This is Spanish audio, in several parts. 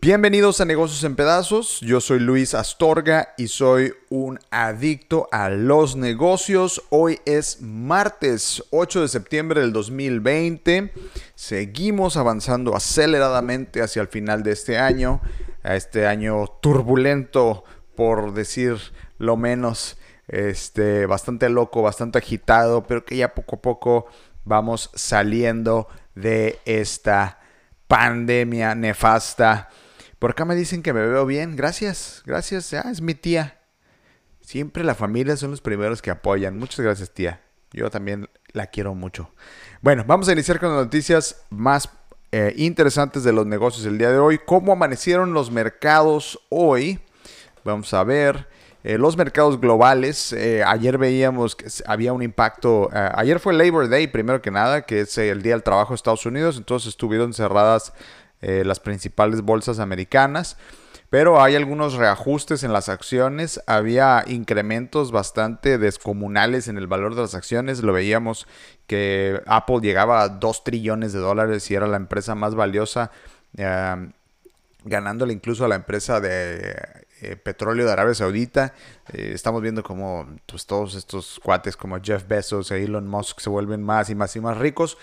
Bienvenidos a Negocios en Pedazos, yo soy Luis Astorga y soy un adicto a los negocios. Hoy es martes 8 de septiembre del 2020, seguimos avanzando aceleradamente hacia el final de este año, a este año turbulento por decir lo menos, este, bastante loco, bastante agitado, pero que ya poco a poco vamos saliendo de esta pandemia nefasta por acá me dicen que me veo bien. Gracias, gracias. Ah, es mi tía. Siempre la familia son los primeros que apoyan. Muchas gracias, tía. Yo también la quiero mucho. Bueno, vamos a iniciar con las noticias más eh, interesantes de los negocios el día de hoy. ¿Cómo amanecieron los mercados hoy? Vamos a ver. Eh, los mercados globales, eh, ayer veíamos que había un impacto, ayer fue Labor Day primero que nada, que es el Día del Trabajo de Estados Unidos, entonces estuvieron cerradas eh, las principales bolsas americanas. Pero hay algunos reajustes en las acciones. Había incrementos bastante descomunales en el valor de las acciones. Lo veíamos que Apple llegaba a 2 trillones de dólares y era la empresa más valiosa, eh, ganándole incluso a la empresa de eh, petróleo de Arabia Saudita. estamos viendo como pues, todos estos cuates como Jeff Bezos e Elon Musk se vuelven más y más y más ricos.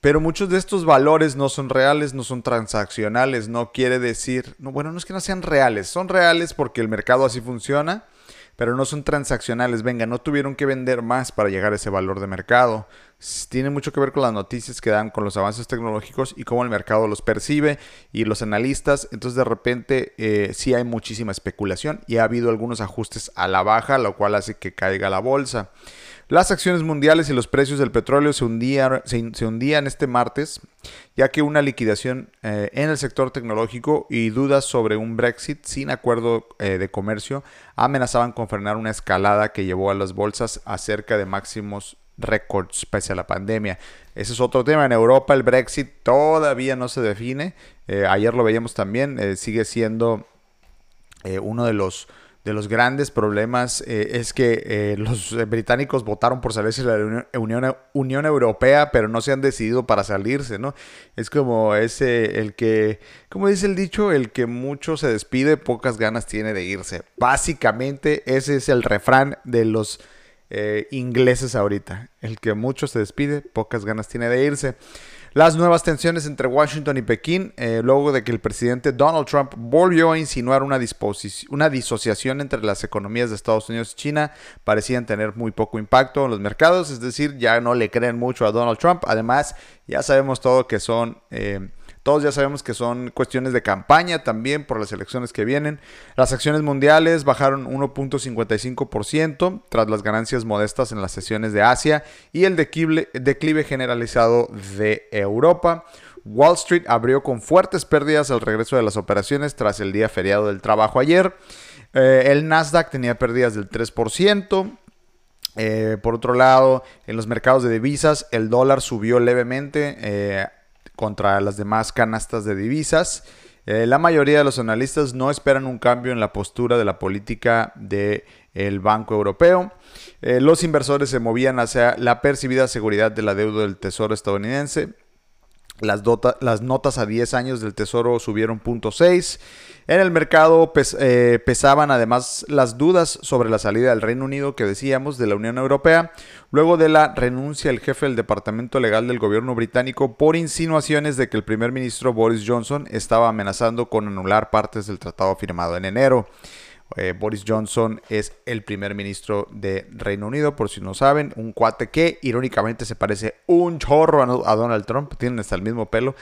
Pero muchos de estos valores no son reales, no son transaccionales, no quiere decir, no, bueno, no es que no sean reales, son reales porque el mercado así funciona, pero no son transaccionales. Venga, no tuvieron que vender más para llegar a ese valor de mercado. Tiene mucho que ver con las noticias que dan, con los avances tecnológicos y cómo el mercado los percibe y los analistas. Entonces de repente eh, sí hay muchísima especulación y ha habido algunos ajustes a la baja, lo cual hace que caiga la bolsa. Las acciones mundiales y los precios del petróleo se hundían, se, hundían este martes, ya que una liquidación eh, en el sector tecnológico y dudas sobre un Brexit sin acuerdo eh, de comercio amenazaban con frenar una escalada que llevó a las bolsas a cerca de máximos récords pese a la pandemia. Ese es otro tema. En Europa el Brexit todavía no se define. Eh, ayer lo veíamos también. sigue siendo uno de los de los grandes problemas eh, es que eh, los británicos votaron por salirse de la Unión, Unión, Europea, pero no se han decidido para salirse, ¿no? Es como ese, el que, como dice el dicho, el que mucho se despide, pocas ganas tiene de irse. Básicamente ese es el refrán de los eh, ingleses ahorita. El que mucho se despide, pocas ganas tiene de irse. Las nuevas tensiones entre Washington y Pekín, eh, luego de que el presidente Donald Trump volvió a insinuar una, una disociación entre las economías de Estados Unidos y China, parecían tener muy poco impacto en los mercados, es decir, ya no le creen mucho a Donald Trump. Además, ya sabemos todo que son... Eh, todos ya sabemos que son cuestiones de campaña también por las elecciones que vienen. Las acciones mundiales bajaron 1.55% tras las ganancias modestas en las sesiones de Asia y el declive, generalizado de Europa. Wall Street abrió con fuertes pérdidas al regreso de las operaciones tras el día feriado del trabajo ayer. Eh, el Nasdaq tenía pérdidas del 3%. Eh, por otro lado, en los mercados de divisas, el dólar subió levemente eh, contra las demás canastas de divisas. Eh, la mayoría de los analistas no esperan un cambio en la postura de la política del Banco Europeo. Eh, los inversores se movían hacia la percibida seguridad de la deuda del Tesoro estadounidense. Las, notas a 10 años del Tesoro subieron 0.6 en el mercado eh, pesaban además las dudas sobre la salida del Reino Unido que decíamos de la Unión Europea, luego de la renuncia del jefe del Departamento Legal del gobierno británico por insinuaciones de que el primer ministro Boris Johnson estaba amenazando con anular partes del tratado firmado en enero. Eh, Boris Johnson es el primer ministro de Reino Unido, por si no saben, un cuate que irónicamente se parece un chorro a, Donald Trump, tienen hasta el mismo pelo.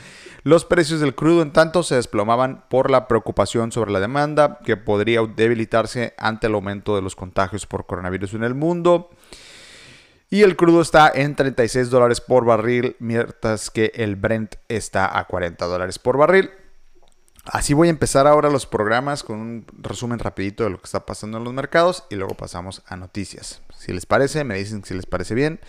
Los precios del crudo en tanto se desplomaban por la preocupación sobre la demanda que podría debilitarse ante el aumento de los contagios por coronavirus en el mundo. Y el crudo está en 36 dólares por barril, mientras que el Brent está a 40 dólares por barril. Así voy a empezar ahora los programas con un resumen rapidito de lo que está pasando en los mercados y luego pasamos a noticias. Si les parece, me dicen si les parece bien.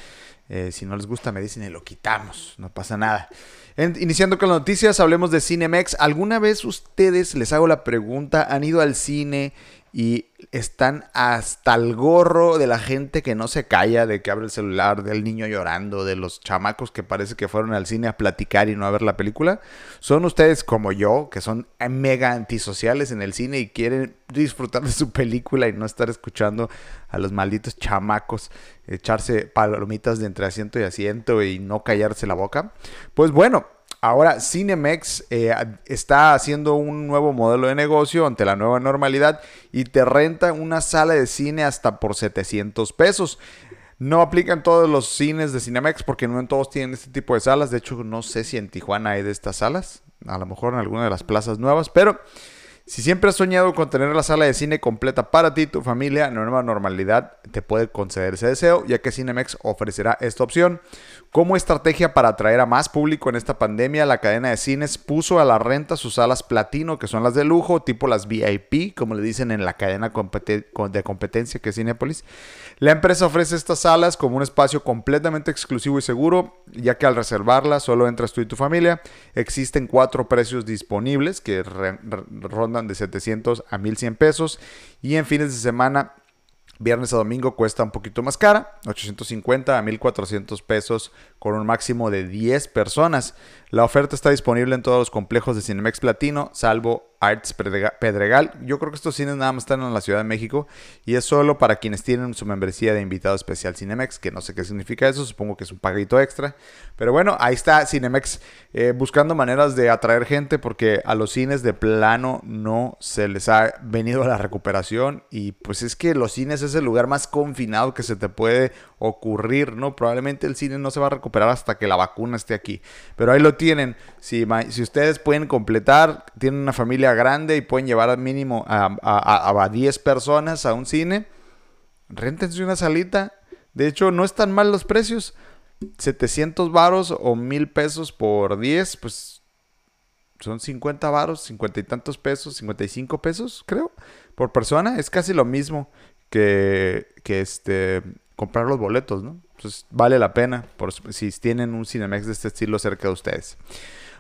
Eh, si no les gusta, me dicen y lo quitamos. No pasa nada. iniciando con las noticias, hablemos de Cinemex. ¿Alguna vez ustedes, les hago la pregunta, han ido al cine y están hasta el gorro de la gente que no se calla, de que abre el celular, del niño llorando, de los chamacos que parece que fueron al cine a platicar y no a ver la película. Son ustedes como yo, que son mega antisociales en el cine y quieren disfrutar de su película y no estar escuchando a los malditos chamacos echarse palomitas de entre asiento y asiento y no callarse la boca. Pues bueno, Ahora, Cinemex eh, está haciendo un nuevo modelo de negocio ante la nueva normalidad y te renta una sala de cine hasta por 700 pesos. No aplican todos los cines de Cinemex porque no en todos tienen este tipo de salas. De hecho, no sé si en Tijuana hay de estas salas. A lo mejor en alguna de las plazas nuevas. Pero si siempre has soñado con tener la sala de cine completa para ti tu familia, nueva normalidad te puede conceder ese deseo, ya que Cinemex ofrecerá esta opción. Como estrategia para atraer a más público en esta pandemia, la cadena de cines puso a la renta sus salas platino, que son las de lujo, tipo las VIP, como le dicen en la cadena de competencia que es Cinepolis. La empresa ofrece estas salas como un espacio completamente exclusivo y seguro, ya que al reservarla solo entras tú y tu familia. Existen cuatro precios disponibles que rondan de 700 a 1100 pesos. Y en fines de semana, viernes a domingo, cuesta un poquito más cara, 850 a 1400 pesos con un máximo de 10 personas. La oferta está disponible en todos los complejos de Cinemex Platino, salvo Arts Pedregal. Yo creo que estos cines nada más están en la Ciudad de México y es solo para quienes tienen su membresía de invitado especial Cinemex, que no sé qué significa eso, supongo que es un paguito extra. Pero bueno, ahí está Cinemex eh, buscando maneras de atraer gente porque a los cines de plano no se les ha venido la recuperación y pues es que los cines es el lugar más confinado que se te puede ocurrir, ¿no? Probablemente el cine no se va a recuperar hasta que la vacuna esté aquí, pero ahí lo tienen. Si, si ustedes pueden completar, tienen una familia grande y pueden llevar al mínimo a, a, 10 personas a un cine, rentense una salita. De hecho, no están mal los precios. 700 varos o 1000 pesos por 10, pues son 50 varos, 50 y tantos pesos, 55 pesos, creo, por persona. Es casi lo mismo que, que este, comprar los boletos, ¿no? Entonces vale la pena por, si tienen un Cinemex de este estilo cerca de ustedes.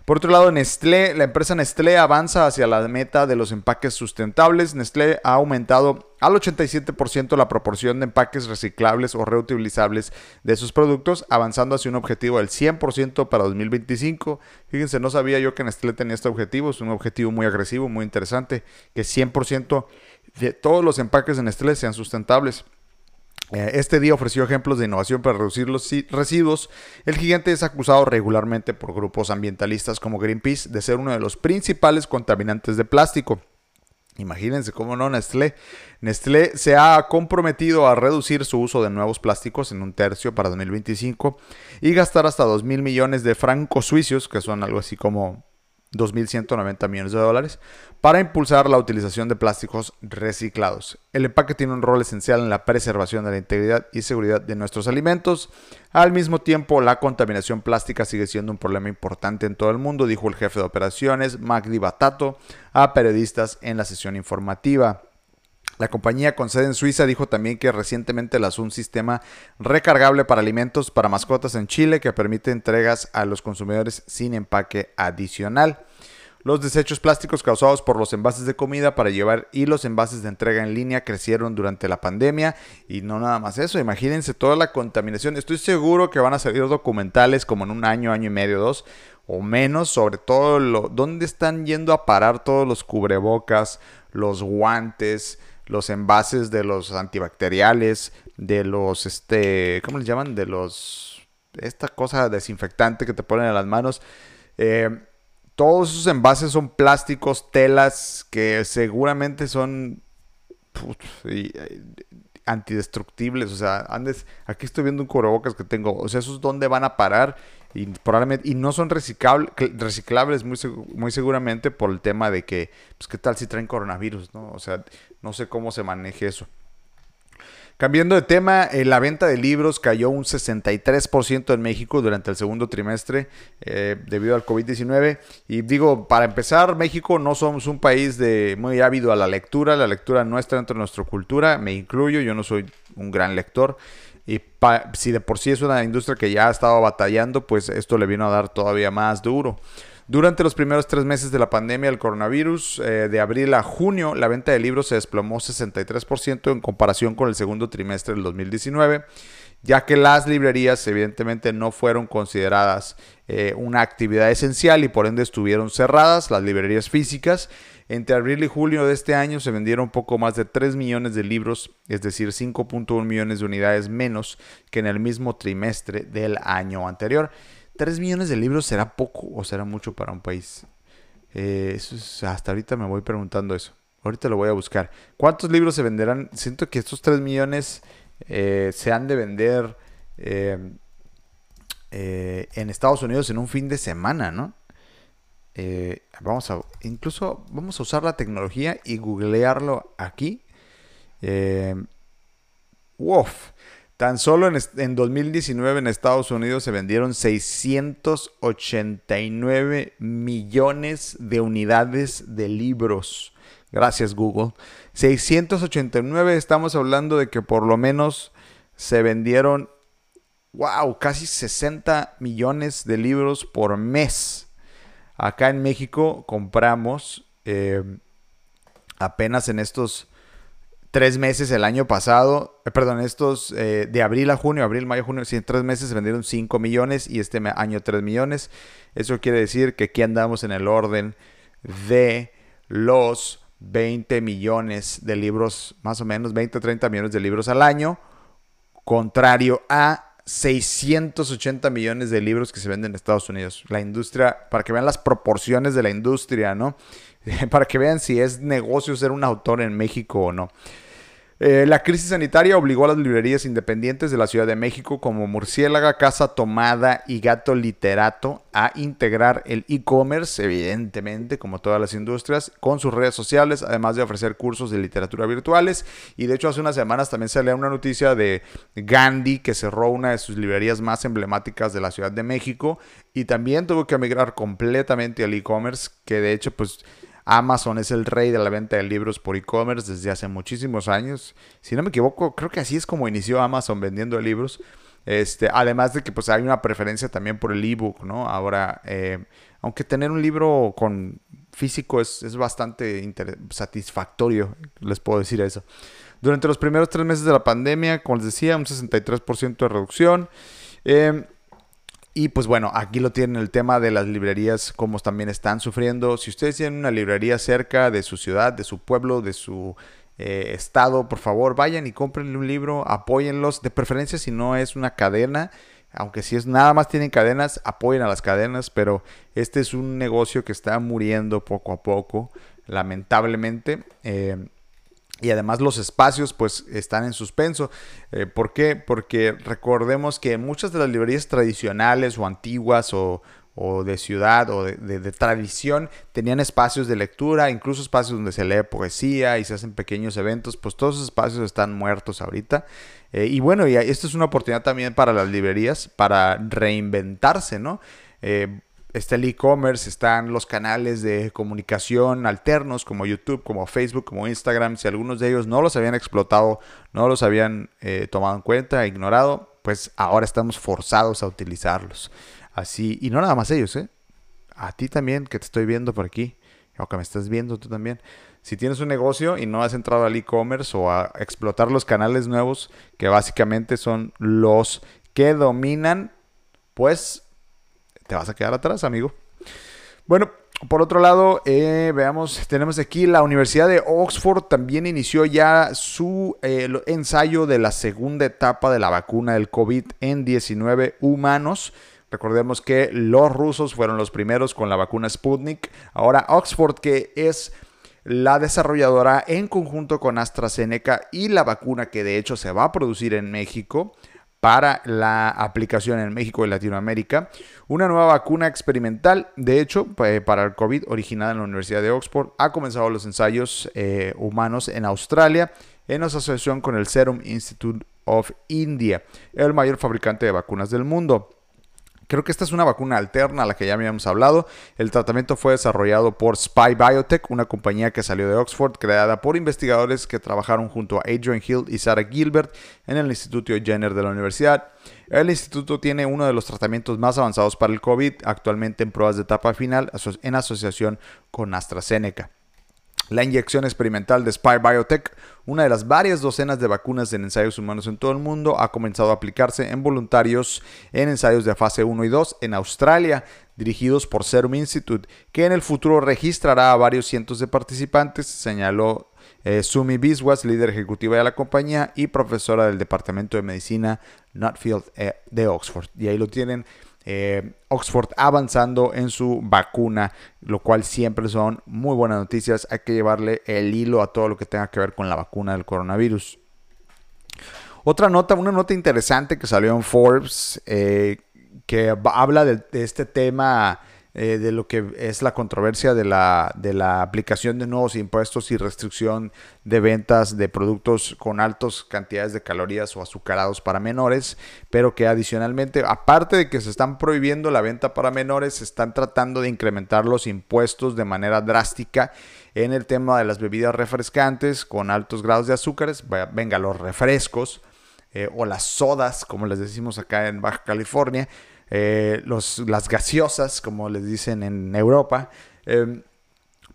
Por otro lado, Nestlé, la empresa Nestlé avanza hacia la meta de los empaques sustentables. Nestlé ha aumentado al 87% la proporción de empaques reciclables o reutilizables de sus productos, avanzando hacia un objetivo del 100% para 2025. Fíjense, no sabía yo que Nestlé tenía este objetivo, es un objetivo muy agresivo, muy interesante, que 100% de todos los empaques de Nestlé sean sustentables. Eh, este día ofreció ejemplos de innovación para reducir los residuos. El gigante es acusado regularmente por grupos ambientalistas como Greenpeace de ser uno de los principales contaminantes de plástico. Imagínense cómo no, Nestlé. Nestlé se ha comprometido a reducir su uso de nuevos plásticos en un tercio para 2025 y gastar hasta 2 mil millones de francos suizos, que son algo así como 2.190 millones de dólares, para impulsar la utilización de plásticos reciclados. El empaque tiene un rol esencial en la preservación de la integridad y seguridad de nuestros alimentos. Al mismo tiempo, la contaminación plástica sigue siendo un problema importante en todo el mundo, dijo el jefe de operaciones, Magdi Batato, a periodistas en la sesión informativa. La compañía con sede en Suiza dijo también que recientemente lanzó un sistema recargable para alimentos para mascotas en Chile que permite entregas a los consumidores sin empaque adicional. Los desechos plásticos causados por los envases de comida para llevar y los envases de entrega en línea crecieron durante la pandemia y no nada más eso, imagínense toda la contaminación. Estoy seguro que van a salir documentales como en un año, año y medio, dos o menos sobre todo lo dónde están yendo a parar todos los cubrebocas, los guantes, los envases de los antibacteriales, de los, este, ¿cómo les llaman? De los, esta cosa desinfectante que te ponen en las manos. Eh, todos esos envases son plásticos, telas, que seguramente son antidestructibles. O sea, andes, aquí estoy viendo un cubrebocas que tengo. O sea, esos dónde van a parar y probablemente y no son reciclables, muy, muy seguramente por el tema de que pues qué tal si traen coronavirus no o sea no sé cómo se maneje eso Cambiando de tema, eh, la venta de libros cayó un 63% en México durante el segundo trimestre eh, debido al COVID-19. Y digo, para empezar, México no somos un país de muy ávido a la lectura. La lectura no está dentro de nuestra cultura, me incluyo, yo no soy un gran lector. Y si de por sí es una industria que ya ha estado batallando, pues esto le vino a dar todavía más duro. Durante los primeros tres meses de la pandemia del coronavirus, eh, de abril a junio, la venta de libros se desplomó 63% en comparación con el segundo trimestre del 2019 ya que las librerías evidentemente no fueron consideradas eh, una actividad esencial y por ende estuvieron cerradas, las librerías físicas. Entre abril y julio de este año se vendieron poco más de 3 millones de libros, es decir, 5.1 millones de unidades menos que en el mismo trimestre del año anterior. 3 millones de libros será poco o será mucho para un país. Eh, hasta ahorita me voy preguntando eso. Ahorita lo voy a buscar. ¿Cuántos libros se venderán? Siento que estos 3 millones eh, se han de vender eh, eh, en Estados Unidos en un fin de semana, ¿no? Vamos a, incluso vamos a usar la tecnología y googlearlo aquí. Uf, tan solo en, en 2019 en Estados Unidos se vendieron 689 millones de unidades de libros. Gracias Google. 689, estamos hablando de que por lo menos se vendieron, wow, casi 60 millones de libros por mes. Acá en México compramos eh, apenas en estos tres meses el año pasado, eh, perdón, estos eh, de abril a junio, abril, mayo, junio, en tres meses se vendieron 5 millones y este año 3 millones. Eso quiere decir que aquí andamos en el orden de los 20 millones de libros, más o menos 20 o 30 millones de libros al año, contrario a 680 millones de libros que se venden en Estados Unidos. La industria, para que vean las proporciones de la industria, ¿no? para que vean si es negocio ser un autor en México o no. Eh, la crisis sanitaria obligó a las librerías independientes de la Ciudad de México como Murciélaga, Casa Tomada y Gato Literato a integrar el e-commerce, evidentemente, como todas las industrias, con sus redes sociales, además de ofrecer cursos de literatura virtuales. Y de hecho, hace unas semanas también salió una noticia de Gandhi, que cerró una de sus librerías más emblemáticas de la Ciudad de México y también tuvo que migrar completamente al e-commerce, que de hecho, pues Amazon es el rey de la venta de libros por e-commerce desde hace muchísimos años. Si no me equivoco, creo que así es como inició Amazon vendiendo libros. Este, además de que pues hay una preferencia también por el ebook, ¿no? Ahora, eh, aunque tener un libro con físico es, bastante satisfactorio, les puedo decir eso. Durante los primeros tres meses de la pandemia, como les decía, un 63% de reducción. Eh, y pues bueno, aquí lo tienen el tema de las librerías, como también están sufriendo. Si ustedes tienen una librería cerca de su ciudad, de su pueblo, de su eh, estado, por favor, vayan y compren un libro, apóyenlos, de preferencia si no es una cadena. Aunque si es nada más tienen cadenas, apoyen a las cadenas, pero este es un negocio que está muriendo poco a poco, lamentablemente. Eh, y además los espacios pues están en suspenso. Eh, ¿Por qué? Porque recordemos que muchas de las librerías tradicionales o antiguas o, de ciudad o de, tradición tenían espacios de lectura, incluso espacios donde se lee poesía y se hacen pequeños eventos, pues todos esos espacios están muertos ahorita. Eh, y bueno, y esto es una oportunidad también para las librerías para reinventarse, ¿no? Eh, está el e-commerce, están los canales de comunicación alternos como YouTube, como Facebook, como Instagram. Si algunos de ellos no los habían explotado, no los habían eh, tomado en cuenta, ignorado, pues ahora estamos forzados a utilizarlos. Así, y no nada más ellos, ¿eh? A ti también, que te estoy viendo por aquí, o que me estás viendo tú también. Si tienes un negocio y no has entrado al e-commerce o a explotar los canales nuevos, que básicamente son los que dominan, pues te vas a quedar atrás, amigo. Bueno, por otro lado, eh, veamos, tenemos aquí la Universidad de Oxford también inició ya su eh, ensayo de la segunda etapa de la vacuna del COVID en 19 humanos. Recordemos que los rusos fueron los primeros con la vacuna Sputnik. Ahora Oxford, que es la desarrolladora en conjunto con AstraZeneca y la vacuna que de hecho se va a producir en México, para la aplicación en México y Latinoamérica. Una nueva vacuna experimental, de hecho, para el COVID, originada en la Universidad de Oxford, ha comenzado los ensayos eh, humanos en Australia en asociación con el Serum Institute of India, el mayor fabricante de vacunas del mundo. Creo que esta es una vacuna alterna a la que ya habíamos hablado. El tratamiento fue desarrollado por Spy Biotech, una compañía que salió de Oxford, creada por investigadores que trabajaron junto a Adrian Hill y Sarah Gilbert en el Instituto Jenner de la universidad. El instituto tiene uno de los tratamientos más avanzados para el COVID, actualmente en pruebas de etapa final en asociación con AstraZeneca. La inyección experimental de Spy Biotech, una de las varias docenas de vacunas en ensayos humanos en todo el mundo, ha comenzado a aplicarse en voluntarios en ensayos de fase 1 y 2 en Australia, dirigidos por Serum Institute, que en el futuro registrará a varios cientos de participantes, señaló eh, Sumi Biswas, líder ejecutiva de la compañía y profesora del Departamento de Medicina Nutfield eh, de Oxford. Y ahí lo tienen. Eh, Oxford avanzando en su vacuna, lo cual siempre son muy buenas noticias. Hay que llevarle el hilo a todo lo que tenga que ver con la vacuna del coronavirus. Otra nota, una nota interesante que salió en Forbes, que habla de este tema eh, de lo que es la controversia de la, de la aplicación de nuevos impuestos y restricción de ventas de productos con altas cantidades de calorías o azucarados para menores, pero que adicionalmente, aparte de que se están prohibiendo la venta para menores, se están tratando de incrementar los impuestos de manera drástica en el tema de las bebidas refrescantes con altos grados de azúcares, venga, los refrescos eh, o las sodas, como les decimos acá en Baja California, eh, los, las gaseosas, como les dicen en Europa. Em,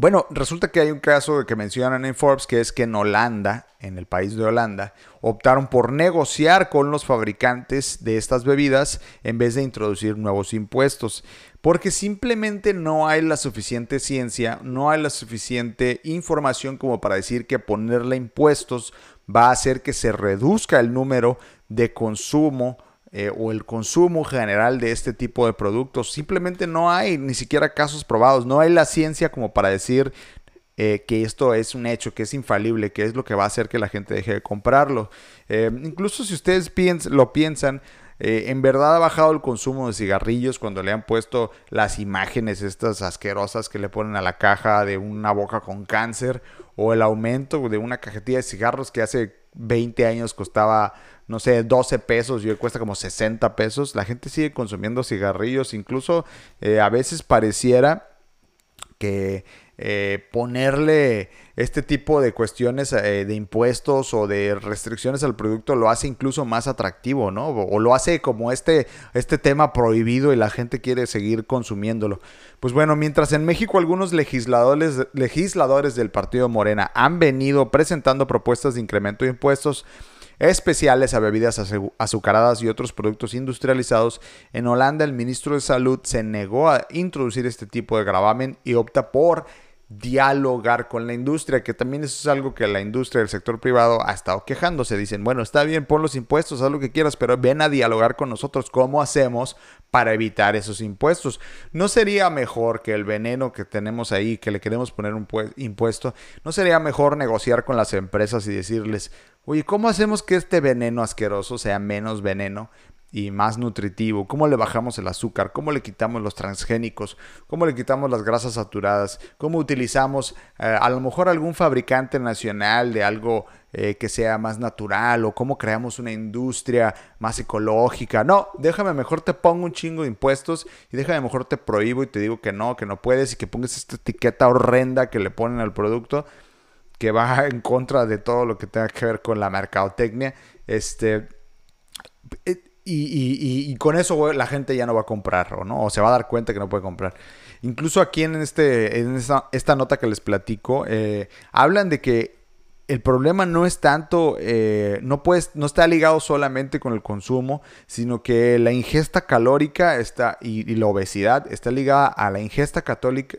bueno, resulta que hay un caso que mencionan en Forbes, que es que en Holanda, en el país de Holanda, optaron por negociar con los fabricantes de estas bebidas en vez de introducir nuevos impuestos, porque simplemente no hay la suficiente ciencia, no hay la suficiente información como para decir que ponerle impuestos va a hacer que se reduzca el número de consumo eh, o el consumo general de este tipo de productos. Simplemente no hay ni siquiera casos probados, no hay la ciencia como para decir eh, que esto es un hecho, que es infalible, que es lo que va a hacer que la gente deje de comprarlo. Eh, incluso si ustedes lo piensan, en verdad ha bajado el consumo de cigarrillos cuando le han puesto las imágenes estas asquerosas que le ponen a la caja de una boca con cáncer o el aumento de una cajetilla de cigarros que hace 20 años costaba no sé, 12 pesos y hoy cuesta como 60 pesos. La gente sigue consumiendo cigarrillos, incluso eh, a veces pareciera que eh, ponerle este tipo de cuestiones eh, de impuestos o de restricciones al producto lo hace incluso más atractivo, ¿no? O, lo hace como este, este tema prohibido y la gente quiere seguir consumiéndolo. Pues bueno, mientras en México algunos legisladores, legisladores del Partido Morena han venido presentando propuestas de incremento de impuestos, especiales a bebidas azucaradas y otros productos industrializados, en Holanda el ministro de Salud se negó a introducir este tipo de gravamen y opta por dialogar con la industria, que también eso es algo que la industria del sector privado ha estado quejándose. Dicen, bueno, está bien, pon los impuestos, haz lo que quieras, pero ven a dialogar con nosotros. ¿Cómo hacemos para evitar esos impuestos? ¿No sería mejor que el veneno que tenemos ahí, que le queremos poner un impuesto, no sería mejor negociar con las empresas y decirles, oye, ¿cómo hacemos que este veneno asqueroso sea menos veneno? Y más nutritivo, cómo le bajamos el azúcar, cómo le quitamos los transgénicos, cómo le quitamos las grasas saturadas, cómo utilizamos eh, a lo mejor algún fabricante nacional de algo eh, que sea más natural o cómo creamos una industria más ecológica. No, déjame mejor te pongo un chingo de impuestos y déjame mejor te prohíbo y te digo que no, que no puedes y que pongas esta etiqueta horrenda que le ponen al producto que va en contra de todo lo que tenga que ver con la mercadotecnia. Este, eh, y, con eso la gente ya no va a comprar, ¿o ¿no? O se va a dar cuenta que no puede comprar. Incluso aquí en, este, en esta, nota que les platico, eh, hablan de que el problema no es tanto, eh, no, puedes, no está ligado solamente con el consumo, sino que la ingesta calórica está, y, y la obesidad está ligada a la ingesta católica,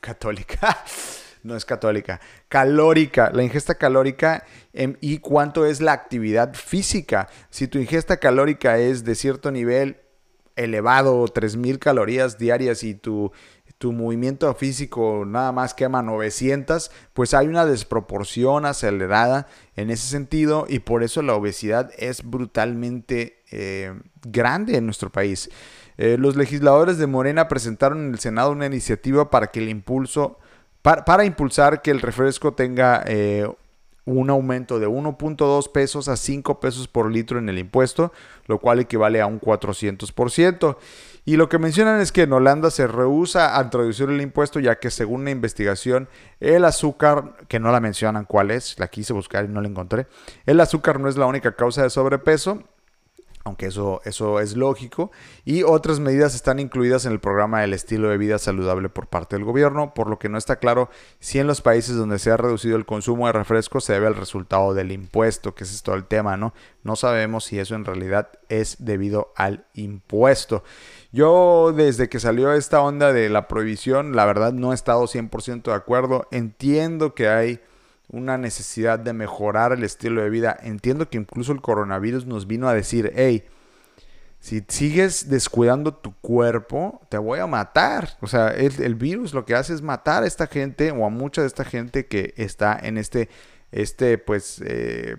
católica no es católica, calórica, la ingesta calórica em, y cuánto es la actividad física. Si tu ingesta calórica es de cierto nivel elevado, 3000 calorías diarias y tu, tu movimiento físico nada más quema 900, pues hay una desproporción acelerada en ese sentido y por eso la obesidad es brutalmente eh, grande en nuestro país. Eh, los legisladores de Morena presentaron en el Senado una iniciativa para que el impulso para, impulsar que el refresco tenga eh, un aumento de 1.2 pesos a 5 pesos por litro en el impuesto, lo cual equivale a un 400%. Y lo que mencionan es que en Holanda se rehúsa a introducir el impuesto ya que según la investigación el azúcar, que no la mencionan cuál es, la quise buscar y no la encontré, el azúcar no es la única causa de sobrepeso aunque eso, eso es lógico, y otras medidas están incluidas en el programa del estilo de vida saludable por parte del gobierno, por lo que no está claro si en los países donde se ha reducido el consumo de refrescos se debe al resultado del impuesto, que es todo el tema, ¿no? No sabemos si eso en realidad es debido al impuesto. Yo desde que salió esta onda de la prohibición, la verdad no he estado 100% de acuerdo, entiendo que hay una necesidad de mejorar el estilo de vida. Entiendo que incluso el coronavirus nos vino a decir, hey, si sigues descuidando tu cuerpo, te voy a matar. O sea, el, virus lo que hace es matar a esta gente o a mucha de esta gente que está en este, este, pues, eh,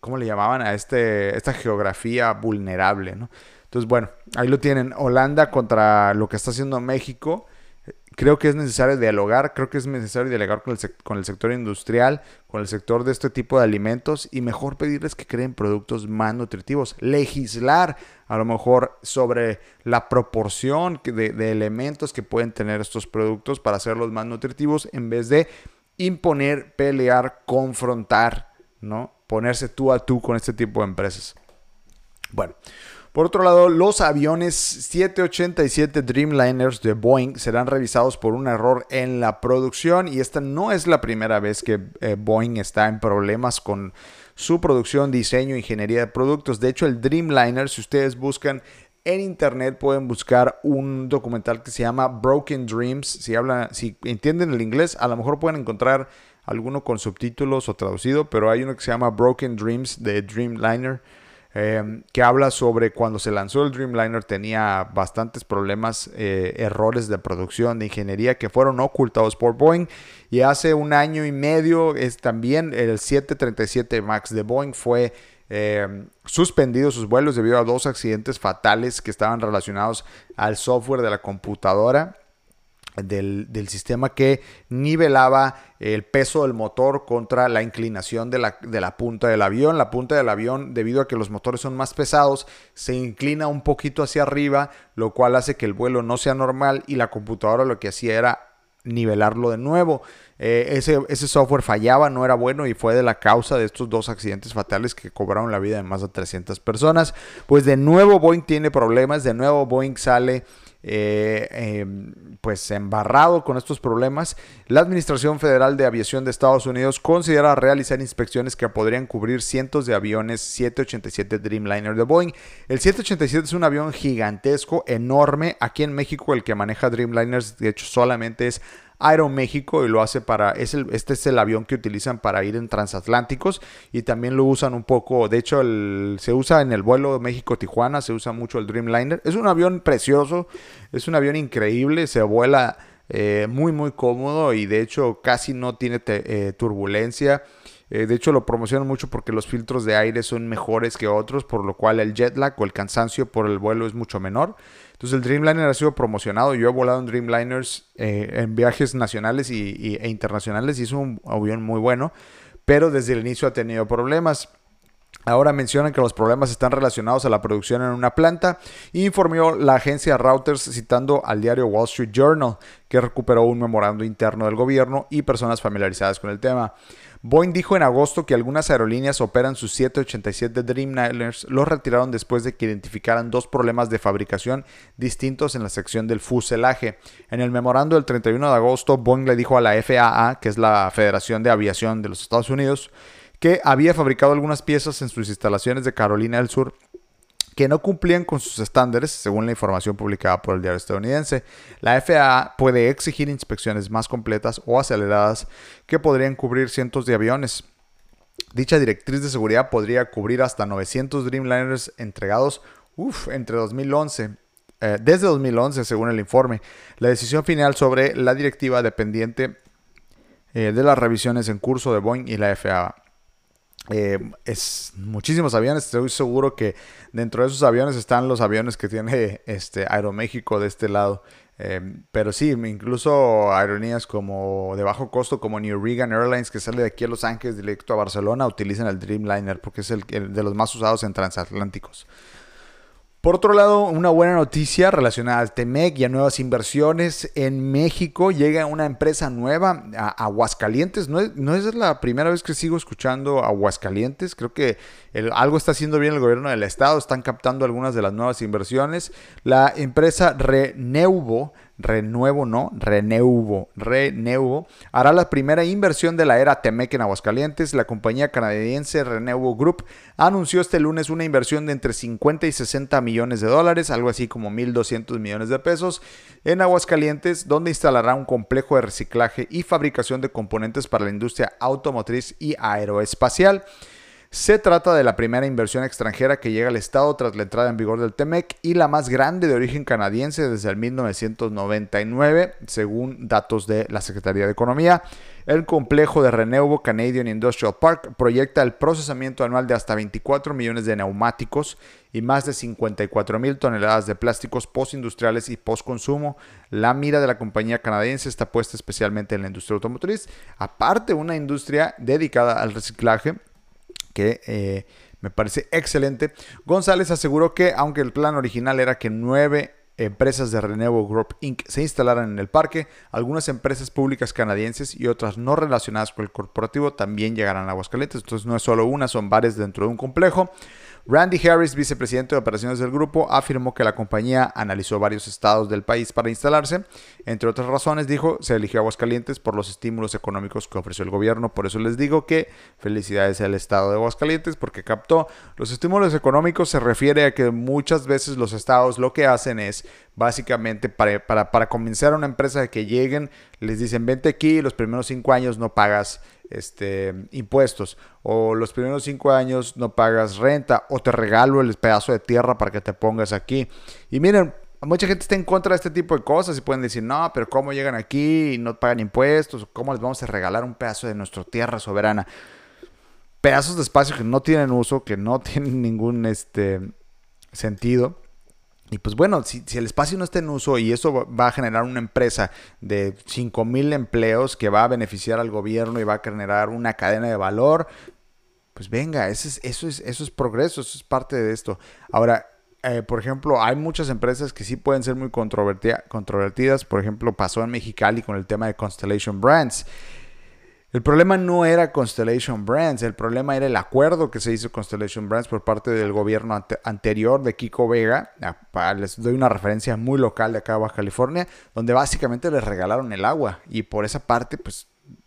¿cómo le llamaban a este, esta geografía vulnerable, ¿no? Entonces, bueno, ahí lo tienen. Holanda contra lo que está haciendo México. Creo que es necesario dialogar, creo que es necesario dialogar con el, sector industrial, con el sector de este tipo de alimentos y mejor pedirles que creen productos más nutritivos. Legislar a lo mejor sobre la proporción de, de elementos que pueden tener estos productos para hacerlos más nutritivos en vez de imponer, pelear, confrontar, ¿no? Ponerse tú a tú con este tipo de empresas. Bueno, por otro lado, los aviones 787 Dreamliners de Boeing serán revisados por un error en la producción y esta no es la primera vez que eh, Boeing está en problemas con su producción, diseño, ingeniería de productos. De hecho, el Dreamliner, si ustedes buscan en internet pueden buscar un documental que se llama Broken Dreams. Si hablan, si entienden el inglés, a lo mejor pueden encontrar alguno con subtítulos o traducido, pero hay uno que se llama Broken Dreams de Dreamliner Em, que habla sobre cuando se lanzó el Dreamliner tenía bastantes problemas, eh, errores de producción, de ingeniería que fueron ocultados por Boeing. Y hace un año y medio es también el 737 MAX de Boeing fue em, suspendido sus vuelos debido a dos accidentes fatales que estaban relacionados al software de la computadora del, sistema que nivelaba el peso del motor contra la inclinación de la, de la, punta del avión. La punta del avión, debido a que los motores son más pesados, se inclina un poquito hacia arriba, lo cual hace que el vuelo no sea normal y la computadora lo que hacía era nivelarlo de nuevo. Eh, ese, ese, software fallaba, no era bueno y fue de la causa de estos dos accidentes fatales que cobraron la vida de más de 300 personas. Pues de nuevo Boeing tiene problemas, de nuevo Boeing sale eh, em, pues embarrado con estos problemas, la Administración Federal de Aviación de Estados Unidos considera realizar inspecciones que podrían cubrir cientos de aviones 787 Dreamliner de Boeing. El 787 es un avión gigantesco, enorme. Aquí en México el que maneja Dreamliners, de hecho, solamente es Aeroméxico y lo hace para, es el, este es el avión que utilizan para ir en transatlánticos y también lo usan un poco, de hecho se usa en el vuelo México-Tijuana, se usa mucho el Dreamliner. Es un avión precioso, es un avión increíble, se vuela eh, muy muy cómodo y de hecho casi no tiene eh, turbulencia. Eh, de hecho, lo promocionan mucho porque los filtros de aire son mejores que otros, por lo cual el jet lag o el cansancio por el vuelo es mucho menor. Entonces, el Dreamliner ha sido promocionado. Yo he volado en Dreamliners eh, en viajes nacionales y, e internacionales y es un avión muy bueno, pero desde el inicio ha tenido problemas. Ahora mencionan que los problemas están relacionados a la producción en una planta. Informó la agencia Reuters citando al diario Wall Street Journal, que recuperó un memorando interno del gobierno y personas familiarizadas con el tema. Boeing dijo en agosto que algunas aerolíneas operan sus 787 Dreamliners, los retiraron después de que identificaran dos problemas de fabricación distintos en la sección del fuselaje. En el memorando del 31 de agosto, Boeing le dijo a la FAA, que es la Federación de Aviación de los Estados Unidos, que había fabricado algunas piezas en sus instalaciones de Carolina del Sur que no cumplían con sus estándares, según la información publicada por el diario estadounidense. La FAA puede exigir inspecciones más completas o aceleradas que podrían cubrir cientos de aviones. Dicha directriz de seguridad podría cubrir hasta 900 Dreamliners entregados entre 2011 eh, desde 2011, según el informe. La decisión final sobre la directiva dependiente eh, de las revisiones en curso de Boeing y la FAA. Eh, es muchísimos aviones. Estoy seguro que dentro de esos aviones están los aviones que tiene este Aeroméxico de este lado. Eh, pero sí, incluso aerolíneas como de bajo costo, como New Regan Airlines, que sale de aquí a Los Ángeles directo a Barcelona, utilizan el Dreamliner porque es el, de los más usados en transatlánticos. Por otro lado, una buena noticia relacionada al TEMEC y a nuevas inversiones en México. Llega una empresa nueva a Aguascalientes. No es, no es la primera vez que sigo escuchando Aguascalientes. Creo que algo está haciendo bien el gobierno del estado. Están captando algunas de las nuevas inversiones. La empresa Reneuvo Renuevo, no, Reneuvo, Reneuvo, hará la primera inversión de la era Temec en Aguascalientes. La compañía canadiense Reneuvo Group anunció este lunes una inversión de entre 50 y 60 millones de dólares, algo así como 1.200 millones de pesos, en Aguascalientes, donde instalará un complejo de reciclaje y fabricación de componentes para la industria automotriz y aeroespacial. Se trata de la primera inversión extranjera que llega al Estado tras la entrada en vigor del TEMEC y la más grande de origen canadiense desde el 1999, según datos de la Secretaría de Economía. El complejo de Renewo Canadian Industrial Park proyecta el procesamiento anual de hasta 24 millones de neumáticos y más de 54 mil toneladas de plásticos postindustriales y postconsumo. La mira de la compañía canadiense está puesta especialmente en la industria automotriz, aparte una industria dedicada al reciclaje que eh, me parece excelente. González aseguró que, aunque el plan original era que nueve empresas de Renewo Group Inc. se instalaran en el parque, algunas empresas públicas canadienses y otras no relacionadas con el corporativo también llegarán a Aguascalientes. Entonces no es solo una, son varias dentro de un complejo. Randy Harris, vicepresidente de operaciones del grupo, afirmó que la compañía analizó varios estados del país para instalarse. Entre otras razones, dijo, se eligió Aguascalientes por los estímulos económicos que ofreció el gobierno. Por eso les digo que felicidades al estado de Aguascalientes porque captó los estímulos económicos. Se refiere a que muchas veces los estados lo que hacen es básicamente para, para, para convencer a una empresa de que lleguen, les dicen vente aquí, los primeros cinco años no pagas este, impuestos o los primeros cinco años no pagas renta o te regalo el pedazo de tierra para que te pongas aquí. Y miren, mucha gente está en contra de este tipo de cosas y pueden decir, no, pero ¿cómo llegan aquí y no pagan impuestos? ¿Cómo les vamos a regalar un pedazo de nuestra tierra soberana? Pedazos de espacio que no tienen uso, que no tienen ningún este, sentido y pues bueno, si, el espacio no está en uso y eso va a generar una empresa de 5 mil empleos que va a beneficiar al gobierno y va a generar una cadena de valor, pues venga, eso es, eso es, eso es progreso, eso es parte de esto. Ahora, eh, por ejemplo, hay muchas empresas que sí pueden ser muy controvertidas. Por ejemplo, pasó en Mexicali con el tema de Constellation Brands. El problema no era Constellation Brands, el problema era el acuerdo que se hizo Constellation Brands por parte del gobierno anterior de Kiko Vega. Ah, les doy una referencia muy local de acá de Baja California, donde básicamente les regalaron el agua. Y por esa parte, pues,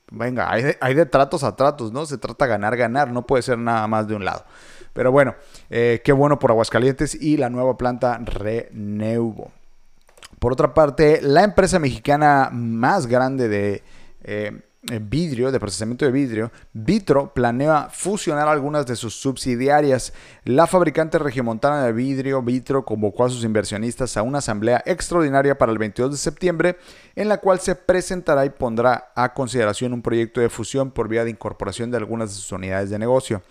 venga, hay de, tratos a tratos, ¿no? Se trata de ganar, ganar, no puede ser nada más de un lado. Pero bueno, eh, qué bueno por Aguascalientes y la nueva planta Reneuvo. Por otra parte, la empresa mexicana más grande de... Eh, vidrio, de procesamiento de vidrio, Vitro planea fusionar algunas de sus subsidiarias. La fabricante regiomontana de vidrio, Vitro, convocó a sus inversionistas a una asamblea extraordinaria para el 22 de septiembre, en la cual se presentará y pondrá a consideración un proyecto de fusión por vía de incorporación de algunas de sus unidades de negocio.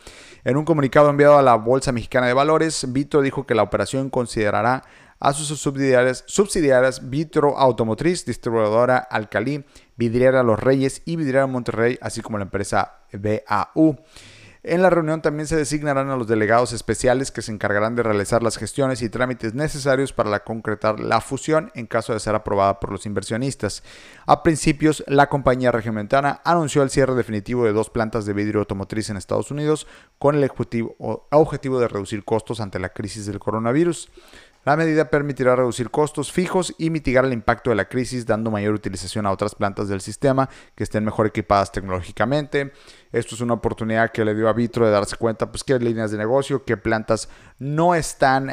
En un comunicado enviado a la Bolsa Mexicana de Valores, Vitro dijo que la operación considerará a sus subsidiarias, subsidiarias Vitro Automotriz, distribuidora Alcalí, Vidriera Los Reyes y Vidriera Monterrey, así como la empresa BAU. En la reunión también se designarán a los delegados especiales que se encargarán de realizar las gestiones y trámites necesarios para concretar la fusión en caso de ser aprobada por los inversionistas. A principios, la compañía regiomontana anunció el cierre definitivo de dos plantas de vidrio automotriz en Estados Unidos con el objetivo de reducir costos ante la crisis del coronavirus. La medida permitirá reducir costos fijos y mitigar el impacto de la crisis, dando mayor utilización a otras plantas del sistema que estén mejor equipadas tecnológicamente. Esto es una oportunidad que le dio a Vitro de darse cuenta, pues, qué líneas de negocio, qué plantas no están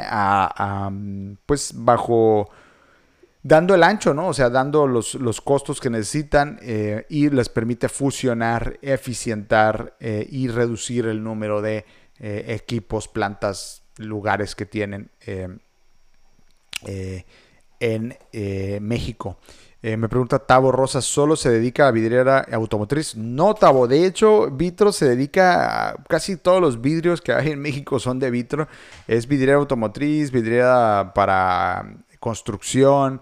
pues, bajo dando el ancho, ¿no? O sea, dando los, costos que necesitan eh, y les permite fusionar, eficientar eh, y reducir el número de eh, equipos, plantas, lugares que tienen eh, en eh, México. Eh, me pregunta Tavo Rosa, ¿solo se dedica a vidriera automotriz? No, Tavo. De hecho, Vitro se dedica a casi todos los vidrios que hay en México son de Vitro. Es vidriera automotriz, vidriera para construcción,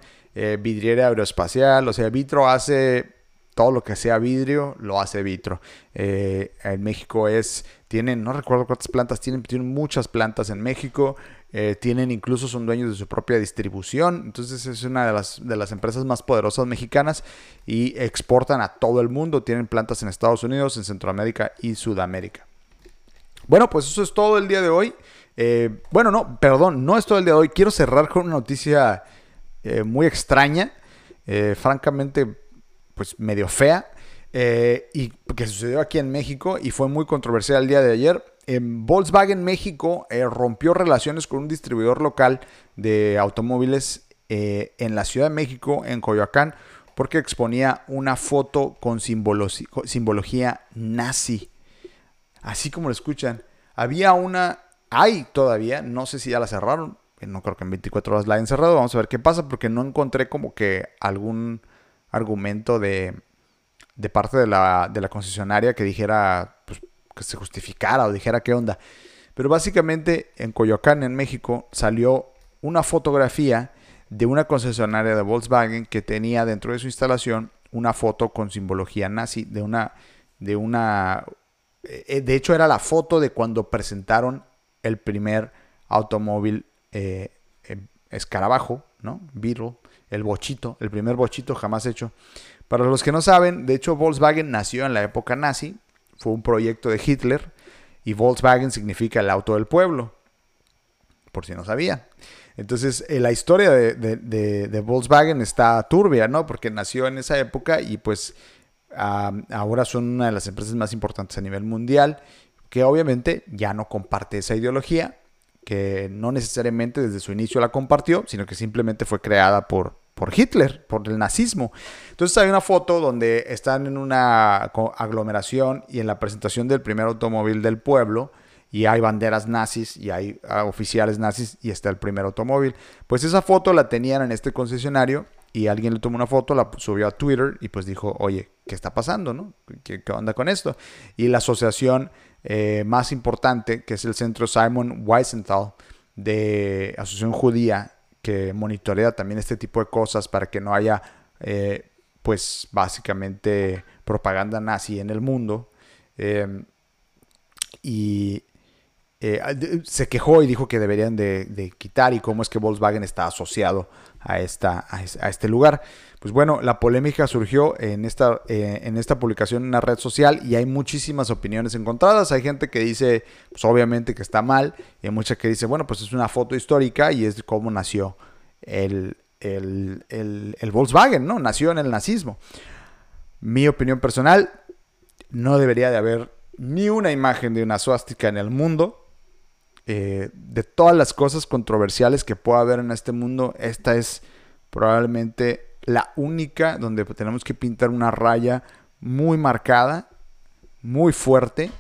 vidriera aeroespacial. O sea, Vitro hace todo lo que sea vidrio, lo hace Vitro. en México es Tienen, no recuerdo cuántas plantas tienen, tienen muchas plantas en México. Eh, tienen incluso son dueños de su propia distribución. Entonces es una de las, de las empresas más poderosas mexicanas y exportan a todo el mundo. Tienen plantas en Estados Unidos, en Centroamérica y Sudamérica. Bueno, pues eso es todo el día de hoy. Eh, bueno, no, perdón, no es todo el día de hoy. Quiero cerrar con una noticia eh, muy extraña, francamente, pues medio fea. Y que sucedió aquí en México y fue muy controversial el día de ayer. En Volkswagen México eh, rompió relaciones con un distribuidor local de automóviles eh, en la Ciudad de México, en Coyoacán, porque exponía una foto con simbología nazi. Así como lo escuchan. Había una, hay todavía, no sé si ya la cerraron, no creo que en 24 horas la hayan cerrado, vamos a ver qué pasa, porque no encontré como que algún argumento de, de parte de la, de la concesionaria que dijera, pues, que se justificara o dijera qué onda. Pero básicamente en Coyoacán, en México, salió una fotografía de una concesionaria de Volkswagen que tenía dentro de su instalación una foto con simbología nazi, de una, de una, eh, de hecho era la foto de cuando presentaron el primer automóvil eh, em, escarabajo, ¿no? Beetle, el bochito, el primer bochito jamás hecho. Para los que no saben, de hecho Volkswagen nació en la época nazi, fue un proyecto de Hitler y Volkswagen significa el auto del pueblo, por si no sabía. Entonces, eh, la historia de, Volkswagen está turbia, ¿no? Porque nació en esa época y pues ahora son una de las empresas más importantes a nivel mundial, que obviamente ya no comparte esa ideología, que no necesariamente desde su inicio la compartió, sino que simplemente fue creada por, por Hitler, por el nazismo. Entonces hay una foto donde están en una aglomeración y en la presentación del primer automóvil del pueblo y hay banderas nazis y hay ah, oficiales nazis y está el primer automóvil. Pues esa foto la tenían en este concesionario y alguien le tomó una foto, la subió a Twitter y pues dijo, oye, ¿qué está pasando? No? ¿Qué, onda con esto? Y la asociación eh, más importante, que es el centro Simon Wiesenthal de Asociación Judía que monitorea también este tipo de cosas para que no haya, eh, pues básicamente, propaganda nazi en el mundo. Em, y eh, se quejó y dijo que deberían de, quitar y cómo es que Volkswagen está asociado a, esta, a, este lugar. Pues bueno, la polémica surgió en esta, eh, en esta publicación en una red social y hay muchísimas opiniones encontradas. Hay gente que dice, pues obviamente que está mal, y hay mucha que dice, bueno, pues es una foto histórica y es cómo nació el, el, el Volkswagen, ¿no? Nació en el nazismo. Mi opinión personal, no debería de haber ni una imagen de una suástica en el mundo. Eh, de todas las cosas controversiales que pueda haber en este mundo, esta es probablemente la única donde tenemos que pintar una raya muy marcada, muy fuerte.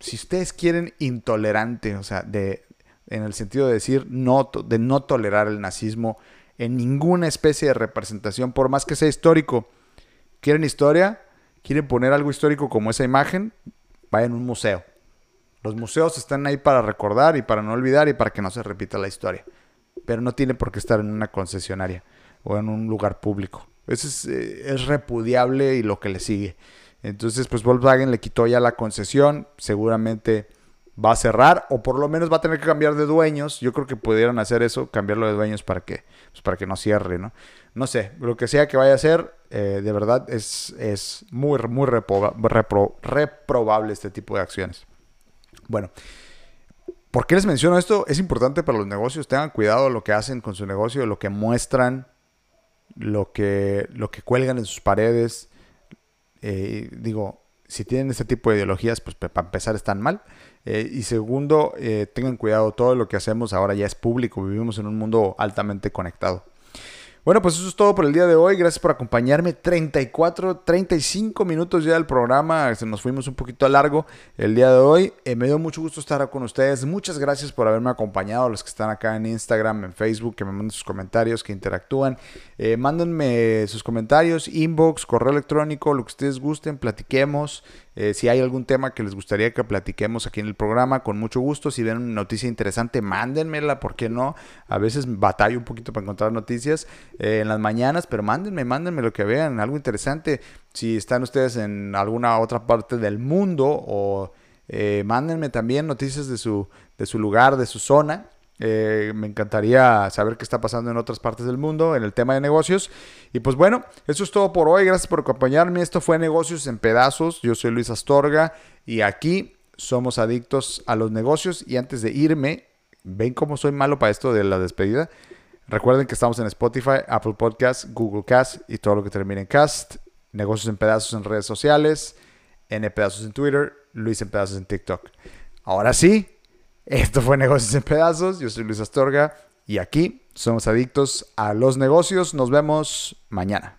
Si ustedes quieren intolerante, o sea, de, en el sentido de decir no, de no tolerar el nazismo en ninguna especie de representación, por más que sea histórico. ¿Quieren historia? ¿Quieren poner algo histórico como esa imagen? Vayan a un museo. Los museos están ahí para recordar y para no olvidar y para que no se repita la historia. Pero no tiene por qué estar en una concesionaria o en un lugar público. Eso es, eh, repudiable y lo que le sigue. Entonces, pues Volkswagen le quitó ya la concesión. Seguramente va a cerrar o por lo menos va a tener que cambiar de dueños. Yo creo que pudieran hacer eso, cambiarlo de dueños para que, pues para que no cierre, ¿no? No sé, lo que sea que vaya a hacer, eh, de verdad es, es muy, muy reprobable este tipo de acciones. Bueno, ¿por qué les menciono esto? Es importante para los negocios. Tengan cuidado lo que hacen con su negocio, lo que muestran, lo que, lo que cuelgan en sus paredes. Eh, digo, si tienen este tipo de ideologías, pues para empezar están mal. Eh, y segundo, eh, tengan cuidado, todo lo que hacemos ahora ya es público, vivimos en un mundo altamente conectado. Bueno, pues eso es todo por el día de hoy. Gracias por acompañarme. 34, 35 minutos ya del programa. Se nos fuimos un poquito a largo el día de hoy. Eh, me dio mucho gusto estar con ustedes. Muchas gracias por haberme acompañado. Los que están acá en Instagram, en Facebook, que me manden sus comentarios, que interactúan. Eh, mándenme sus comentarios, inbox, correo electrónico, lo que ustedes gusten, platiquemos. Eh, si hay algún tema que les gustaría que platiquemos aquí en el programa, con mucho gusto. Si ven una noticia interesante, mándenmela, ¿por qué no? A veces batallo un poquito para encontrar noticias eh, en las mañanas, pero mándenme, mándenme lo que vean, algo interesante. Si están ustedes en alguna otra parte del mundo o Eh, mándenme también noticias de su, de su lugar, de su zona. Eh, me encantaría saber qué está pasando en otras partes del mundo en el tema de negocios. Y pues bueno, eso es todo por hoy. Gracias por acompañarme. Esto fue Negocios en Pedazos. Yo soy Luis Astorga y aquí somos adictos a los negocios. Y antes de irme, ven cómo soy malo para esto de la despedida. Recuerden que estamos en Spotify, Apple Podcasts, Google Cast y todo lo que termine en cast. Negocios en pedazos en redes sociales, N pedazos en Twitter, Luis en pedazos en TikTok. Ahora sí, esto fue Negocios en Pedazos. Yo soy Luis Astorga y aquí somos adictos a los negocios. Nos vemos mañana.